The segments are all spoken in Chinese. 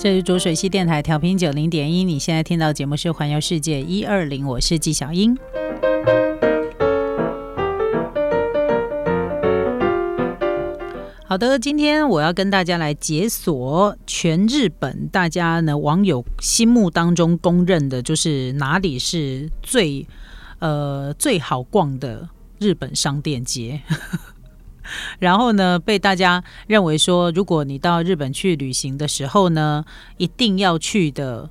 这是浊水溪电台调频九零点一，你现在听到节目是《环游世界一二零》，我是纪小英。好的，今天我要跟大家来解锁全日本，大家呢网友心目当中公认的，就是哪里是最呃最好逛的日本商店街。然后呢，被大家认为说，如果你到日本去旅行的时候呢，一定要去的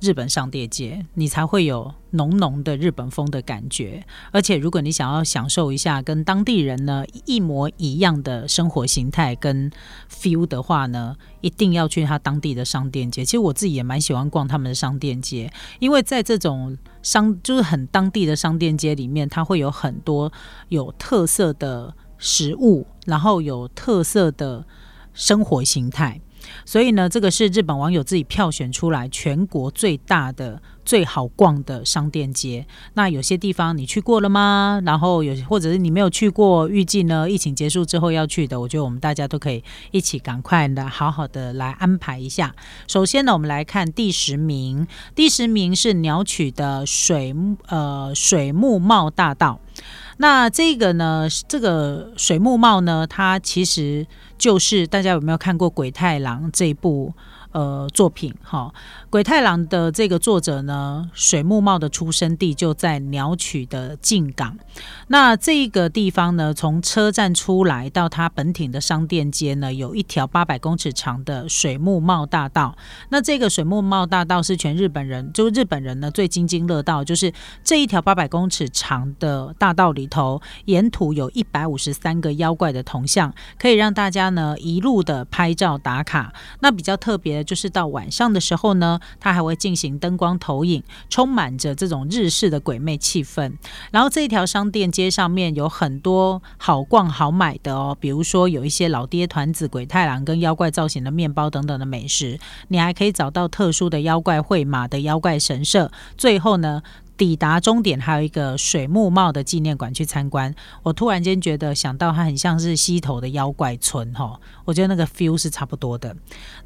日本商店街，你才会有浓浓的日本风的感觉。而且，如果你想要享受一下跟当地人呢一模一样的生活形态跟 feel 的话呢，一定要去他当地的商店街。其实我自己也蛮喜欢逛他们的商店街，因为在这种商就是很当地的商店街里面，它会有很多有特色的。食物，然后有特色的生活形态，所以呢，这个是日本网友自己票选出来全国最大的、最好逛的商店街。那有些地方你去过了吗？然后有，或者是你没有去过，预计呢疫情结束之后要去的，我觉得我们大家都可以一起赶快的好好的来安排一下。首先呢，我们来看第十名，第十名是鸟取的水呃水木茂大道。那这个呢？这个水木茂呢？它其实就是大家有没有看过《鬼太郎》这一部？呃，作品哈，《鬼太郎》的这个作者呢，水木茂的出生地就在鸟取的近港。那这个地方呢，从车站出来到它本町的商店街呢，有一条八百公尺长的水木茂大道。那这个水木茂大道是全日本人，就日本人呢最津津乐道，就是这一条八百公尺长的大道里头，沿途有一百五十三个妖怪的铜像，可以让大家呢一路的拍照打卡。那比较特别。就是到晚上的时候呢，它还会进行灯光投影，充满着这种日式的鬼魅气氛。然后这一条商店街上面有很多好逛好买的哦，比如说有一些老爹团子、鬼太郎跟妖怪造型的面包等等的美食，你还可以找到特殊的妖怪会马的妖怪神社。最后呢。抵达终点还有一个水木茂的纪念馆去参观，我突然间觉得想到它很像是溪头的妖怪村哈，我觉得那个 feel 是差不多的。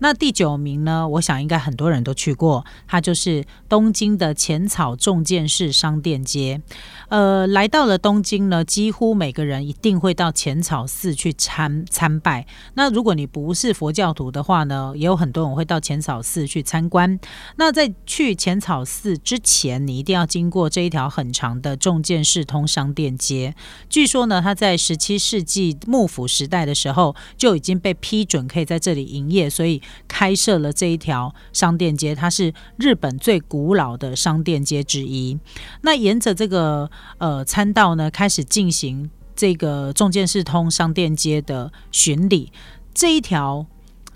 那第九名呢，我想应该很多人都去过，它就是东京的浅草重建式商店街。呃，来到了东京呢，几乎每个人一定会到浅草寺去参参拜。那如果你不是佛教徒的话呢，也有很多人会到浅草寺去参观。那在去浅草寺之前，你一定要经经过这一条很长的重建市通商店街，据说呢，它在十七世纪幕府时代的时候就已经被批准可以在这里营业，所以开设了这一条商店街。它是日本最古老的商店街之一。那沿着这个呃参道呢，开始进行这个重建市通商店街的巡礼。这一条。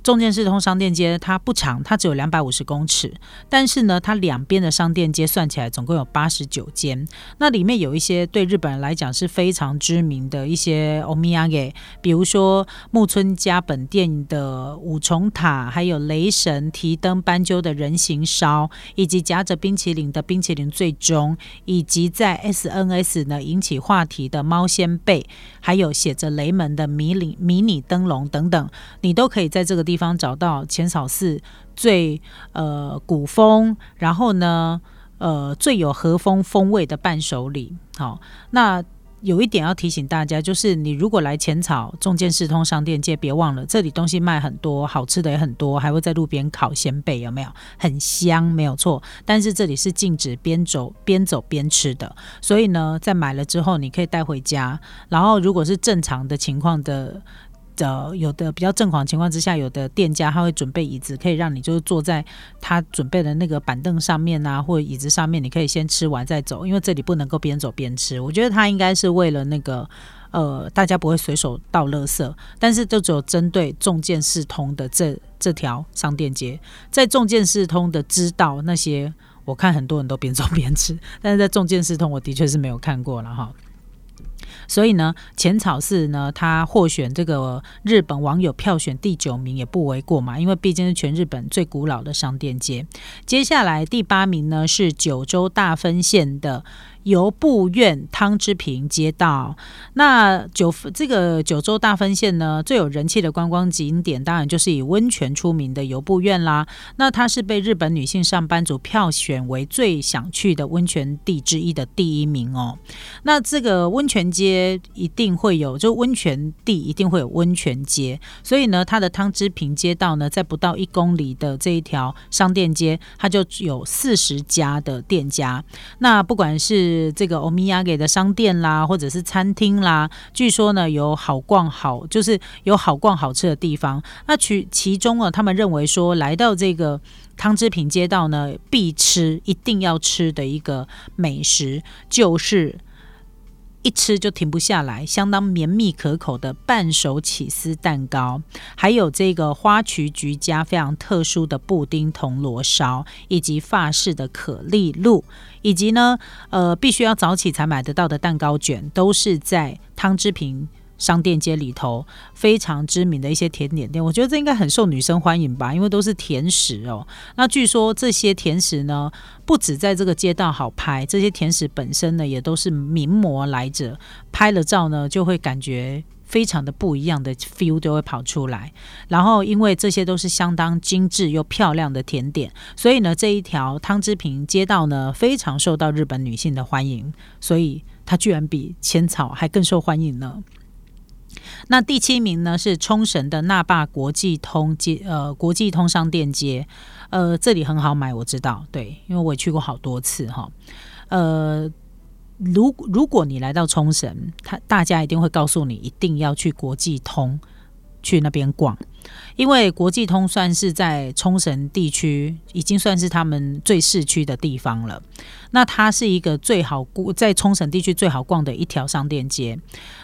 中建市通商店街它不长，它只有两百五十公尺，但是呢，它两边的商店街算起来总共有八十九间。那里面有一些对日本人来讲是非常知名的一些欧米亚给，比如说木村家本店的五重塔，还有雷神提灯斑鸠的人形烧，以及夹着冰淇淋的冰淇淋最终，以及在 SNS 呢引起话题的猫仙贝，还有写着雷门的迷你迷你灯笼等等，你都可以在这个地。地方找到浅草寺最呃古风，然后呢呃最有和风风味的伴手礼。好，那有一点要提醒大家，就是你如果来浅草中建四通商店街，别忘了这里东西卖很多，好吃的也很多，还会在路边烤鲜贝，有没有？很香，没有错。但是这里是禁止边走边走边吃的，所以呢，在买了之后你可以带回家。然后如果是正常的情况的。呃，有的比较正常情况之下，有的店家他会准备椅子，可以让你就是坐在他准备的那个板凳上面啊，或者椅子上面，你可以先吃完再走，因为这里不能够边走边吃。我觉得他应该是为了那个呃，大家不会随手倒垃圾，但是就只有针对重建四通的这这条商店街，在重建四通的知道那些，我看很多人都边走边吃，但是在重建四通，我的确是没有看过了哈。所以呢，浅草寺呢，他获选这个日本网友票选第九名也不为过嘛，因为毕竟是全日本最古老的商店街。接下来第八名呢是九州大分县的游步院汤之平街道。那九这个九州大分县呢，最有人气的观光景点，当然就是以温泉出名的游步院啦。那它是被日本女性上班族票选为最想去的温泉地之一的第一名哦。那这个温泉街一定会有，就温泉地一定会有温泉街，所以呢，它的汤之平街道呢，在不到一公里的这一条商店街，它就有四十家的店家。那不管是是这个欧米亚给的商店啦，或者是餐厅啦，据说呢有好逛好，就是有好逛好吃的地方。那其其中啊，他们认为说来到这个汤之平街道呢，必吃一定要吃的一个美食就是。一吃就停不下来，相当绵密可口的半熟起司蛋糕，还有这个花菊菊家非常特殊的布丁铜锣烧，以及法式的可丽露，以及呢，呃，必须要早起才买得到的蛋糕卷，都是在汤之平。商店街里头非常知名的一些甜点店，我觉得这应该很受女生欢迎吧，因为都是甜食哦。那据说这些甜食呢，不止在这个街道好拍，这些甜食本身呢，也都是名模来着，拍了照呢，就会感觉非常的不一样的 feel 都会跑出来。然后，因为这些都是相当精致又漂亮的甜点，所以呢，这一条汤之平街道呢，非常受到日本女性的欢迎，所以它居然比浅草还更受欢迎呢。那第七名呢是冲绳的那霸国际通街，呃，国际通商店街，呃，这里很好买，我知道，对，因为我也去过好多次哈，呃，如如果你来到冲绳，他大家一定会告诉你，一定要去国际通。去那边逛，因为国际通算是在冲绳地区，已经算是他们最市区的地方了。那它是一个最好在冲绳地区最好逛的一条商店街。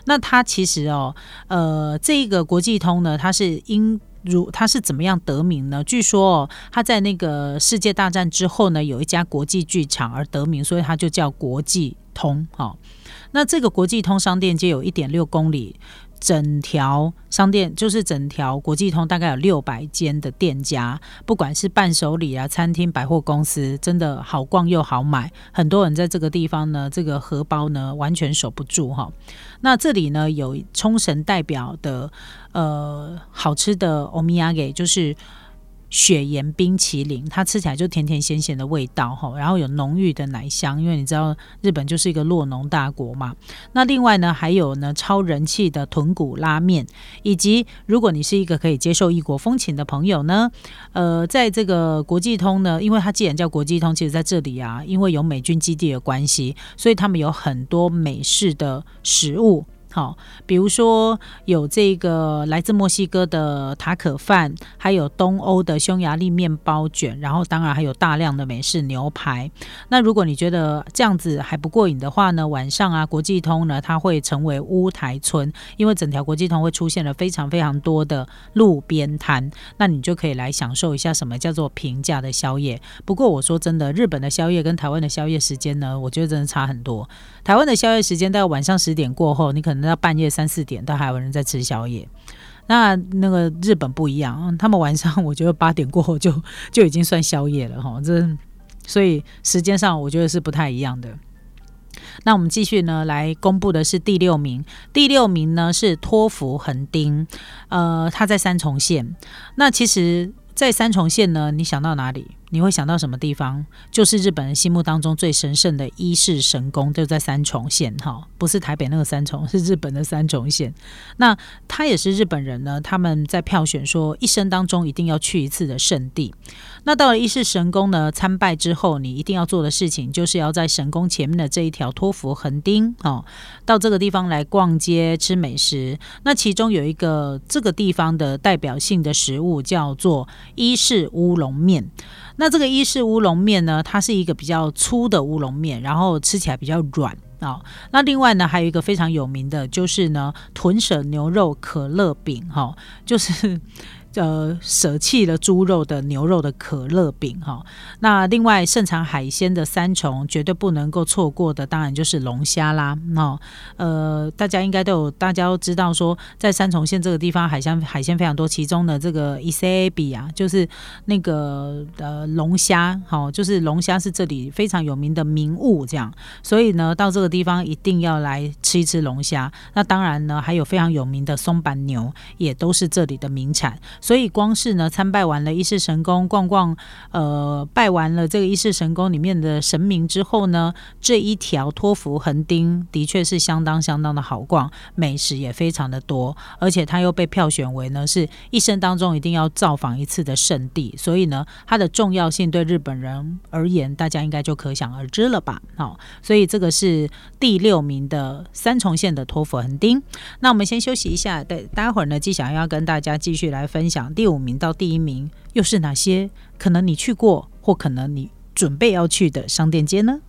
那它其实哦，呃，这个国际通呢，它是因如它是怎么样得名呢？据说哦，它在那个世界大战之后呢，有一家国际剧场而得名，所以它就叫国际通。哦，那这个国际通商店街有一点六公里。整条商店就是整条国际通，大概有六百间的店家，不管是伴手礼啊、餐厅、百货公司，真的好逛又好买。很多人在这个地方呢，这个荷包呢完全守不住哈。那这里呢有冲绳代表的呃好吃的欧米亚给，就是。雪盐冰淇淋，它吃起来就甜甜咸咸的味道哈，然后有浓郁的奶香，因为你知道日本就是一个洛农大国嘛。那另外呢，还有呢超人气的豚骨拉面，以及如果你是一个可以接受异国风情的朋友呢，呃，在这个国际通呢，因为它既然叫国际通，其实在这里啊，因为有美军基地的关系，所以他们有很多美式的食物。好，比如说有这个来自墨西哥的塔可饭，还有东欧的匈牙利面包卷，然后当然还有大量的美式牛排。那如果你觉得这样子还不过瘾的话呢，晚上啊，国际通呢，它会成为乌台村，因为整条国际通会出现了非常非常多的路边摊，那你就可以来享受一下什么叫做平价的宵夜。不过我说真的，日本的宵夜跟台湾的宵夜时间呢，我觉得真的差很多。台湾的宵夜时间到晚上十点过后，你可能。到半夜三四点都还有人在吃宵夜，那那个日本不一样，他们晚上我觉得八点过后就就已经算宵夜了哈，这所以时间上我觉得是不太一样的。那我们继续呢，来公布的是第六名，第六名呢是托福横丁，呃，他在三重县。那其实，在三重县呢，你想到哪里？你会想到什么地方？就是日本人心目当中最神圣的伊势神宫，就在三重县哈，不是台北那个三重，是日本的三重县。那他也是日本人呢，他们在票选说一生当中一定要去一次的圣地。那到了伊势神宫呢，参拜之后，你一定要做的事情，就是要在神宫前面的这一条托福横丁哦，到这个地方来逛街吃美食。那其中有一个这个地方的代表性的食物叫做伊势乌龙面。那这个伊式乌龙面呢，它是一个比较粗的乌龙面，然后吃起来比较软啊。那另外呢，还有一个非常有名的，就是呢豚舍牛肉可乐饼哈，就是呃，舍弃了猪肉的牛肉的可乐饼哈。那另外盛产海鲜的三重绝对不能够错过的，当然就是龙虾啦。那呃，大家应该都有，大家都知道说，在三重县这个地方，海鲜海鲜非常多，其中的这个伊 C A B 啊，就是那个呃龙虾，好，就是龙虾是这里非常有名的名物，这样。所以呢，到这个地方一定要来吃一吃龙虾。那当然呢，还有非常有名的松板牛，也都是这里的名产。所以光是呢参拜完了一世神宫，逛逛，呃，拜完了这个一世神宫里面的神明之后呢，这一条托福横丁的确是相当相当的好逛，美食也非常的多，而且它又被票选为呢是一生当中一定要造访一次的圣地，所以呢它的重要性对日本人而言，大家应该就可想而知了吧？好，所以这个是第六名的三重县的托福横丁。那我们先休息一下，待待会儿呢，纪想要跟大家继续来分。讲第五名到第一名又是哪些？可能你去过，或可能你准备要去的商店街呢？